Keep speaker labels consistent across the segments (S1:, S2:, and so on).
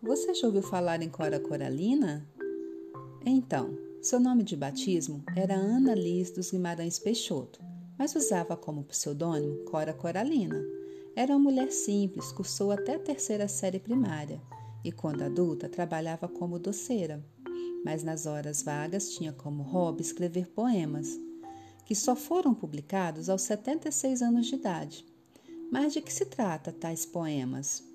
S1: você já ouviu falar em Cora Coralina? Então, seu nome de batismo era Ana Liz dos Guimarães Peixoto, mas usava como pseudônimo Cora Coralina. Era uma mulher simples, cursou até a terceira série primária e, quando adulta, trabalhava como doceira. Mas nas horas vagas tinha como hobby escrever poemas, que só foram publicados aos 76 anos de idade. Mas de que se trata tais poemas?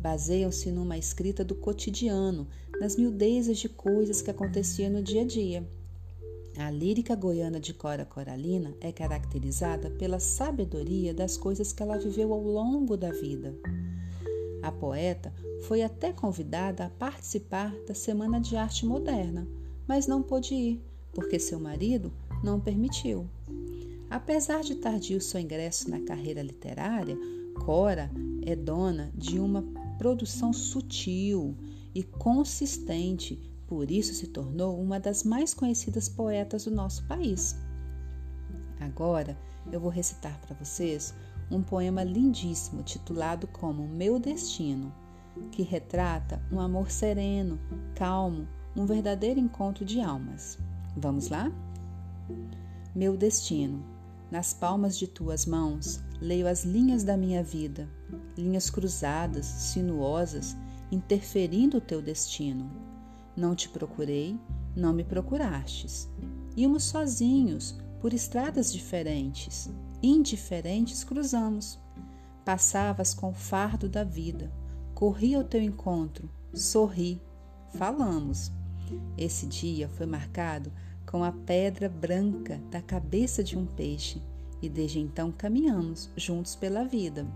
S1: Baseiam-se numa escrita do cotidiano, nas miudezas de coisas que aconteciam no dia a dia. A lírica goiana de Cora Coralina é caracterizada pela sabedoria das coisas que ela viveu ao longo da vida. A poeta foi até convidada a participar da Semana de Arte Moderna, mas não pôde ir, porque seu marido não permitiu. Apesar de tardio seu ingresso na carreira literária, Cora é dona de uma produção sutil e consistente, por isso se tornou uma das mais conhecidas poetas do nosso país. Agora eu vou recitar para vocês um poema lindíssimo titulado como Meu Destino, que retrata um amor sereno, calmo, um verdadeiro encontro de almas. Vamos lá? Meu destino, nas palmas de tuas mãos, leio as linhas da minha vida, linhas cruzadas, sinuosas, interferindo o teu destino. Não te procurei, não me procurastes. Íamos sozinhos, por estradas diferentes, indiferentes cruzamos. Passavas com o fardo da vida, corri ao teu encontro, sorri, falamos. Esse dia foi marcado com a pedra branca da cabeça de um peixe e desde então caminhamos juntos pela vida.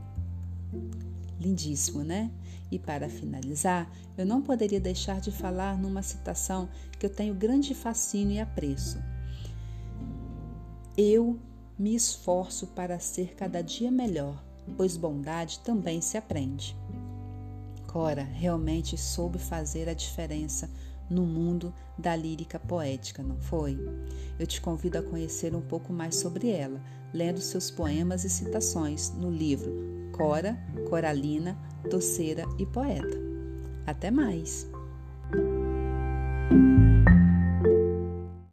S1: Lindíssimo, né? E para finalizar, eu não poderia deixar de falar numa citação que eu tenho grande fascínio e apreço. Eu me esforço para ser cada dia melhor, pois bondade também se aprende. Cora realmente soube fazer a diferença no mundo da lírica poética, não foi? Eu te convido a conhecer um pouco mais sobre ela, lendo seus poemas e citações no livro Cora, Coralina, Doceira e Poeta. Até mais!